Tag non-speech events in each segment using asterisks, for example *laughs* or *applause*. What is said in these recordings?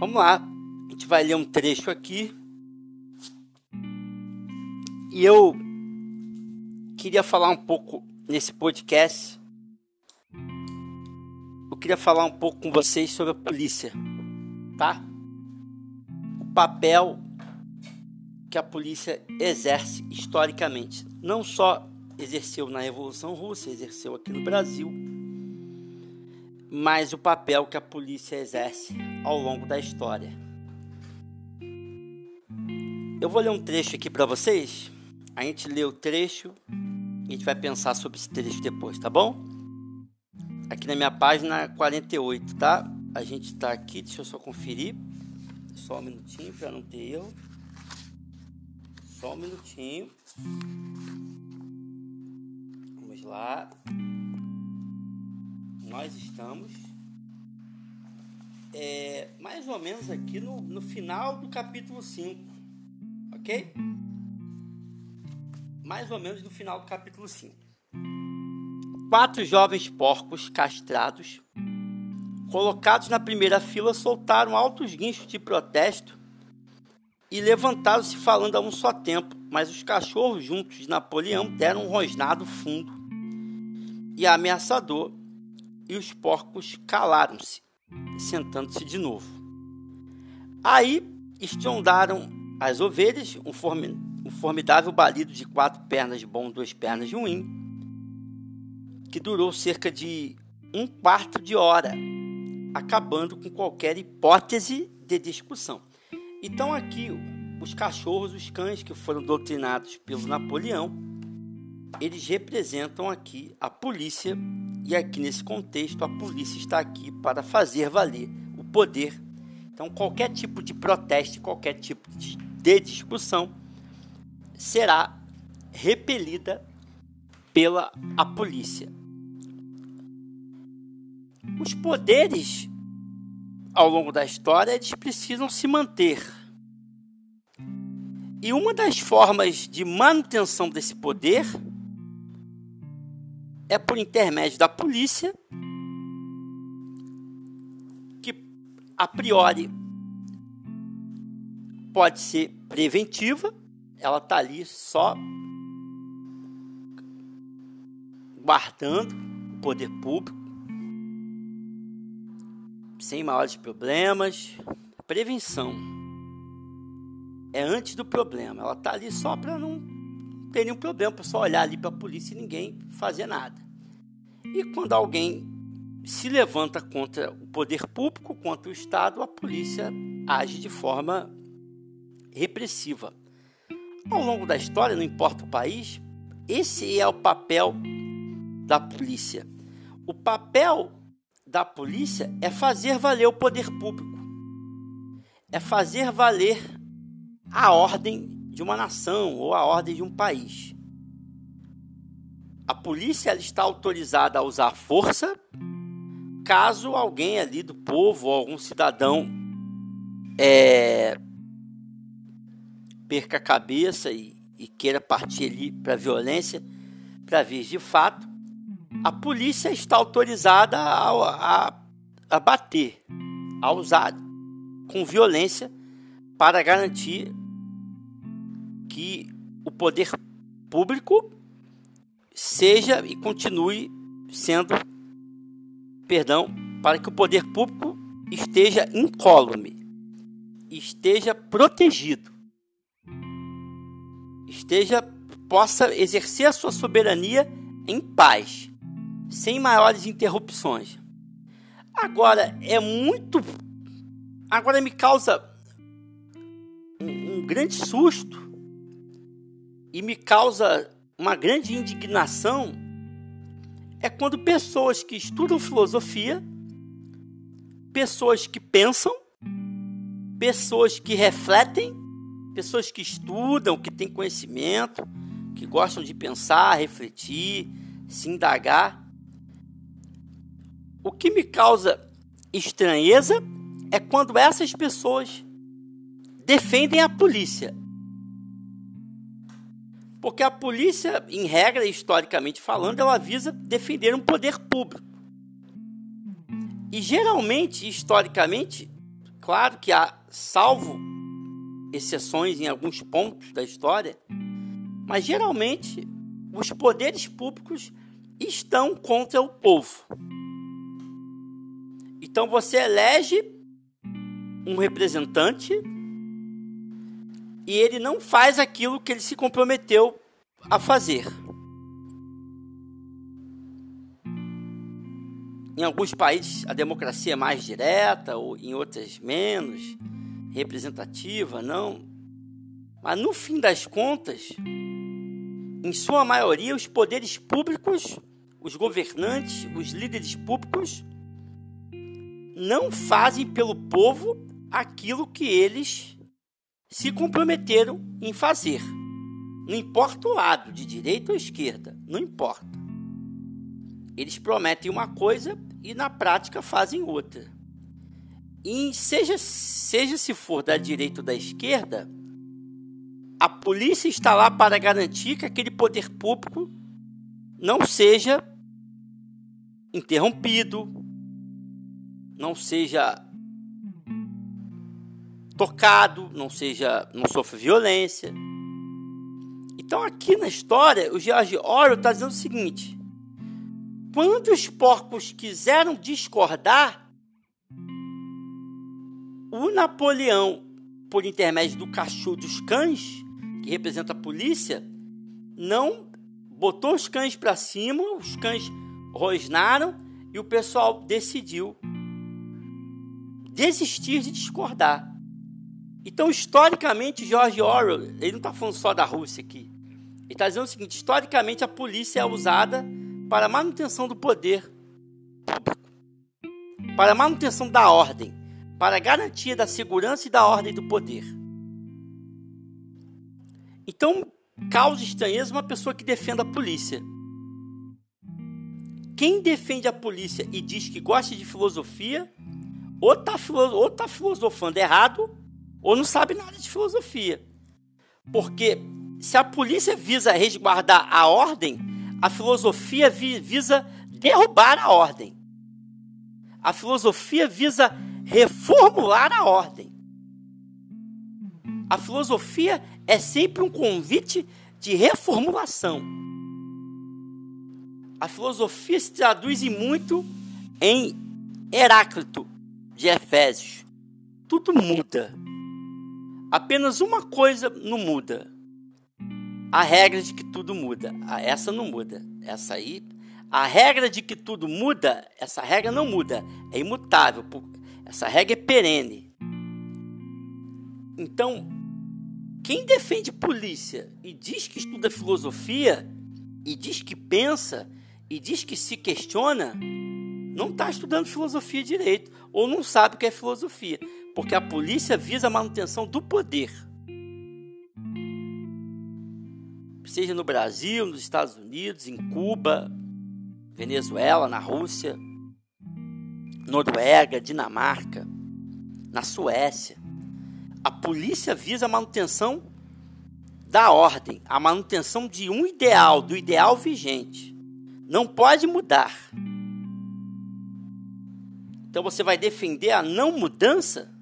Vamos lá, a gente vai ler um trecho aqui. E eu queria falar um pouco nesse podcast. Eu queria falar um pouco com vocês sobre a polícia, tá? O papel que a polícia exerce historicamente. Não só exerceu na Revolução Russa, exerceu aqui no Brasil mas o papel que a polícia exerce ao longo da história. Eu vou ler um trecho aqui para vocês. A gente lê o trecho e a gente vai pensar sobre esse trecho depois, tá bom? Aqui na minha página 48, tá? A gente está aqui, deixa eu só conferir. Só um minutinho para não ter erro. Só um minutinho. Vamos lá nós estamos é, mais ou menos aqui no, no final do capítulo 5, ok? Mais ou menos no final do capítulo 5. Quatro jovens porcos castrados, colocados na primeira fila, soltaram altos guinchos de protesto e levantaram-se falando a um só tempo, mas os cachorros juntos de Napoleão deram um rosnado fundo e ameaçador e os porcos calaram-se, sentando-se de novo. Aí estrondaram as ovelhas, um, um formidável balido de quatro pernas bom, duas pernas de ruim, que durou cerca de um quarto de hora, acabando com qualquer hipótese de discussão. Então aqui os cachorros, os cães que foram doutrinados pelo Napoleão, eles representam aqui a polícia e aqui nesse contexto, a polícia está aqui para fazer valer o poder. Então, qualquer tipo de protesto, qualquer tipo de, discussão será repelida pela a polícia. Os poderes ao longo da história eles precisam se manter. E uma das formas de manutenção desse poder é por intermédio da polícia que a priori pode ser preventiva, ela está ali só guardando o poder público sem maiores problemas. Prevenção é antes do problema. Ela está ali só para não ter nenhum problema, para só olhar ali para a polícia e ninguém fazer nada. E quando alguém se levanta contra o poder público, contra o Estado, a polícia age de forma repressiva. Ao longo da história, não importa o país, esse é o papel da polícia. O papel da polícia é fazer valer o poder público, é fazer valer a ordem de uma nação ou a ordem de um país. A polícia está autorizada a usar força caso alguém ali do povo ou algum cidadão é, perca a cabeça e, e queira partir ali para a violência, para ver de fato, a polícia está autorizada a, a, a bater, a usar com violência para garantir que o poder público seja e continue sendo, perdão, para que o poder público esteja incólume, esteja protegido, esteja possa exercer a sua soberania em paz, sem maiores interrupções. Agora é muito, agora me causa um, um grande susto e me causa uma grande indignação é quando pessoas que estudam filosofia, pessoas que pensam, pessoas que refletem, pessoas que estudam, que têm conhecimento, que gostam de pensar, refletir, se indagar. O que me causa estranheza é quando essas pessoas defendem a polícia porque a polícia, em regra, historicamente falando, ela visa defender um poder público. E geralmente, historicamente, Claro que há, salvo exceções em alguns pontos da história, mas geralmente os poderes públicos estão contra o povo. Então você elege um representante e ele não faz aquilo que ele se comprometeu a fazer. Em alguns países a democracia é mais direta, ou em outras menos representativa, não. Mas no fim das contas, em sua maioria, os poderes públicos, os governantes, os líderes públicos, não fazem pelo povo aquilo que eles se comprometeram em fazer. Não importa o lado, de direita ou esquerda, não importa. Eles prometem uma coisa e na prática fazem outra. E seja, seja se for da direita ou da esquerda, a polícia está lá para garantir que aquele poder público não seja interrompido, não seja tocado, não seja, não sofra violência. Então aqui na história, o George Orwell está dizendo o seguinte: quando os porcos quiseram discordar, o Napoleão, por intermédio do cachorro dos cães, que representa a polícia, não botou os cães para cima, os cães rosnaram e o pessoal decidiu desistir de discordar. Então, historicamente, George Orwell, ele não está falando só da Rússia aqui. Ele está dizendo o seguinte: historicamente, a polícia é usada para a manutenção do poder público, para a manutenção da ordem, para a garantia da segurança e da ordem do poder. Então, causa estranheza uma pessoa que defenda a polícia. Quem defende a polícia e diz que gosta de filosofia, ou está tá filosofando errado, ou não sabe nada de filosofia. Porque se a polícia visa resguardar a ordem, a filosofia visa derrubar a ordem. A filosofia visa reformular a ordem. A filosofia é sempre um convite de reformulação. A filosofia se traduz em muito em Heráclito de Efésios. Tudo muda. Apenas uma coisa não muda. A regra de que tudo muda. Ah, essa não muda. Essa aí. A regra de que tudo muda, essa regra não muda. É imutável. Essa regra é perene. Então, quem defende polícia e diz que estuda filosofia, e diz que pensa, e diz que se questiona, não está estudando filosofia direito, ou não sabe o que é filosofia, porque a polícia visa a manutenção do poder. Seja no Brasil, nos Estados Unidos, em Cuba, Venezuela, na Rússia, Noruega, Dinamarca, na Suécia. A polícia visa a manutenção da ordem, a manutenção de um ideal, do ideal vigente. Não pode mudar. Então você vai defender a não mudança?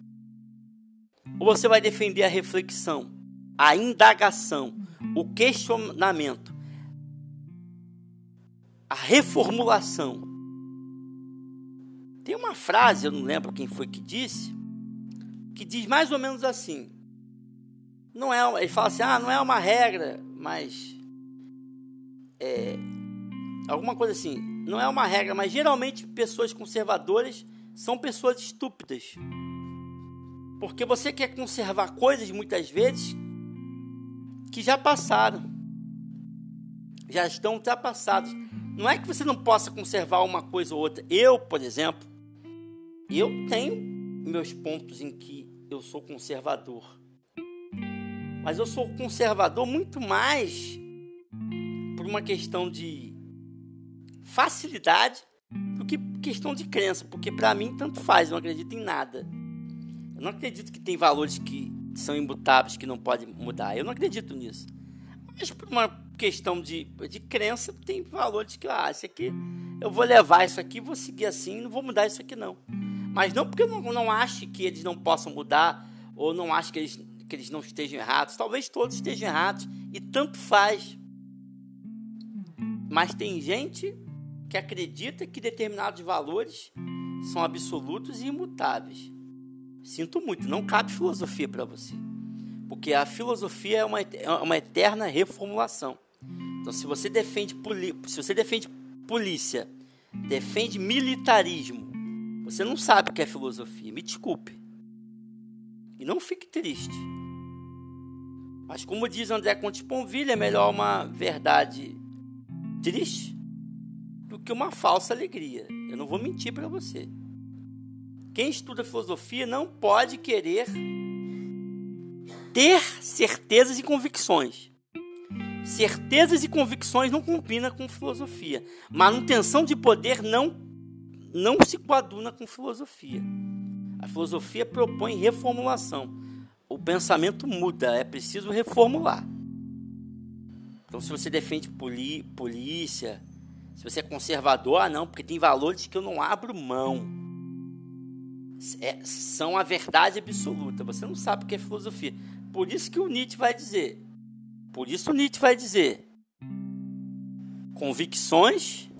Ou você vai defender a reflexão, a indagação, o questionamento, a reformulação? Tem uma frase, eu não lembro quem foi que disse, que diz mais ou menos assim. Não é, ele fala assim, ah, não é uma regra, mas é, alguma coisa assim. Não é uma regra, mas geralmente pessoas conservadoras são pessoas estúpidas. Porque você quer conservar coisas muitas vezes que já passaram. Já estão ultrapassadas. Não é que você não possa conservar uma coisa ou outra. Eu, por exemplo, eu tenho meus pontos em que eu sou conservador. Mas eu sou conservador muito mais por uma questão de facilidade do que questão de crença, porque para mim tanto faz, eu não acredito em nada. Eu não acredito que tem valores que são imutáveis que não podem mudar. Eu não acredito nisso. Mas por uma questão de, de crença, tem valores que, ah, esse aqui, eu vou levar isso aqui, vou seguir assim, não vou mudar isso aqui não. Mas não porque eu não, não ache que eles não possam mudar, ou não acho que eles, que eles não estejam errados. Talvez todos estejam errados, e tanto faz. Mas tem gente que acredita que determinados valores são absolutos e imutáveis. Sinto muito, não cabe filosofia para você. Porque a filosofia é uma, é uma eterna reformulação. Então, se você defende, se você defende polícia, defende militarismo, você não sabe o que é filosofia. Me desculpe. E não fique triste. Mas como diz André Conte Ponville, é melhor uma verdade triste do que uma falsa alegria. Eu não vou mentir para você. Quem estuda filosofia não pode querer ter certezas e convicções. Certezas e convicções não combina com filosofia. Manutenção de poder não não se coaduna com filosofia. A filosofia propõe reformulação. O pensamento muda, é preciso reformular. Então, se você defende polícia, se você é conservador, ah, não, porque tem valores que eu não abro mão. É, são a verdade absoluta. Você não sabe o que é filosofia. Por isso que o Nietzsche vai dizer. Por isso o Nietzsche vai dizer. Convicções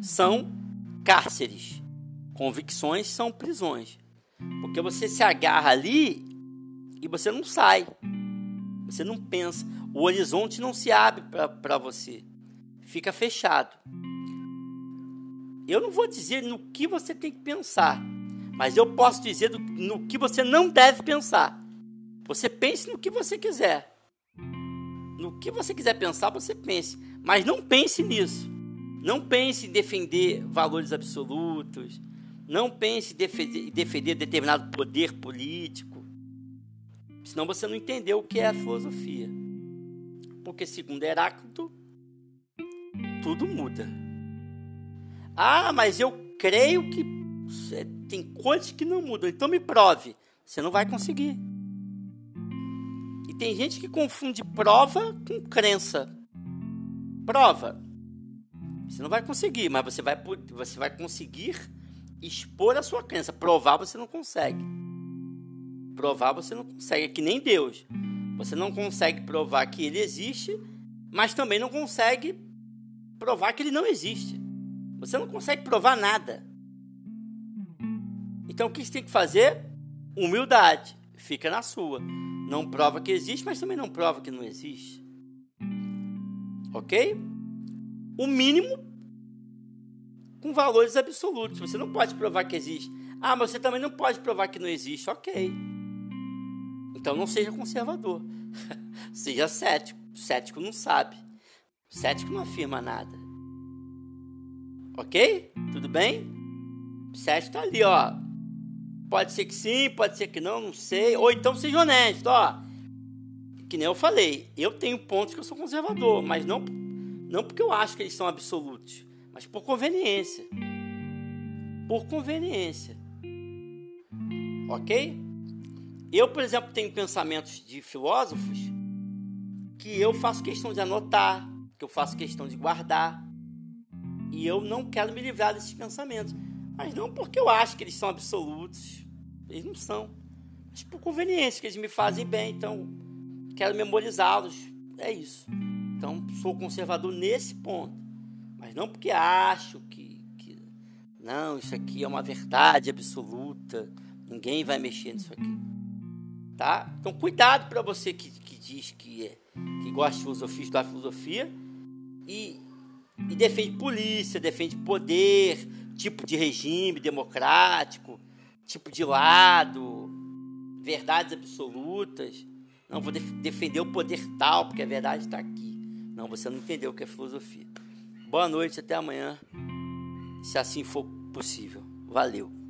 são cárceres. Convicções são prisões. Porque você se agarra ali e você não sai. Você não pensa. O horizonte não se abre para você fica fechado. Eu não vou dizer no que você tem que pensar, mas eu posso dizer do, no que você não deve pensar. Você pense no que você quiser. No que você quiser pensar, você pense. Mas não pense nisso. Não pense em defender valores absolutos. Não pense em defender, defender determinado poder político. Senão você não entendeu o que é a filosofia. Porque, segundo Heráclito, tudo muda. Ah, mas eu creio que tem coisas que não mudam, então me prove. Você não vai conseguir. E tem gente que confunde prova com crença. Prova. Você não vai conseguir, mas você vai, você vai conseguir expor a sua crença. Provar você não consegue. Provar você não consegue. É que nem Deus. Você não consegue provar que ele existe, mas também não consegue provar que ele não existe. Você não consegue provar nada. Então o que você tem que fazer? Humildade. Fica na sua. Não prova que existe, mas também não prova que não existe. Ok? O mínimo com valores absolutos. Você não pode provar que existe. Ah, mas você também não pode provar que não existe. Ok. Então não seja conservador. *laughs* seja cético. Cético não sabe. Cético não afirma nada. Ok? Tudo bem? Cético tá ali, ó. Pode ser que sim, pode ser que não, não sei. Ou então seja honesto, ó. Que nem eu falei, eu tenho pontos que eu sou conservador, mas não, não porque eu acho que eles são absolutos, mas por conveniência. Por conveniência. Ok? Eu, por exemplo, tenho pensamentos de filósofos que eu faço questão de anotar, que eu faço questão de guardar. E eu não quero me livrar desses pensamentos. Mas não porque eu acho que eles são absolutos. Eles não são. Mas por conveniência, que eles me fazem bem. Então, quero memorizá-los. É isso. Então, sou conservador nesse ponto. Mas não porque acho que, que. Não, isso aqui é uma verdade absoluta. Ninguém vai mexer nisso aqui. Tá? Então, cuidado para você que, que diz que, é, que gosta de filosofia, estudar filosofia e, e defende polícia, defende poder, tipo de regime democrático, tipo de lado, verdades absolutas. Não, vou def defender o poder tal, porque a verdade está aqui. Não, você não entendeu o que é filosofia. Boa noite, até amanhã, se assim for possível. Valeu.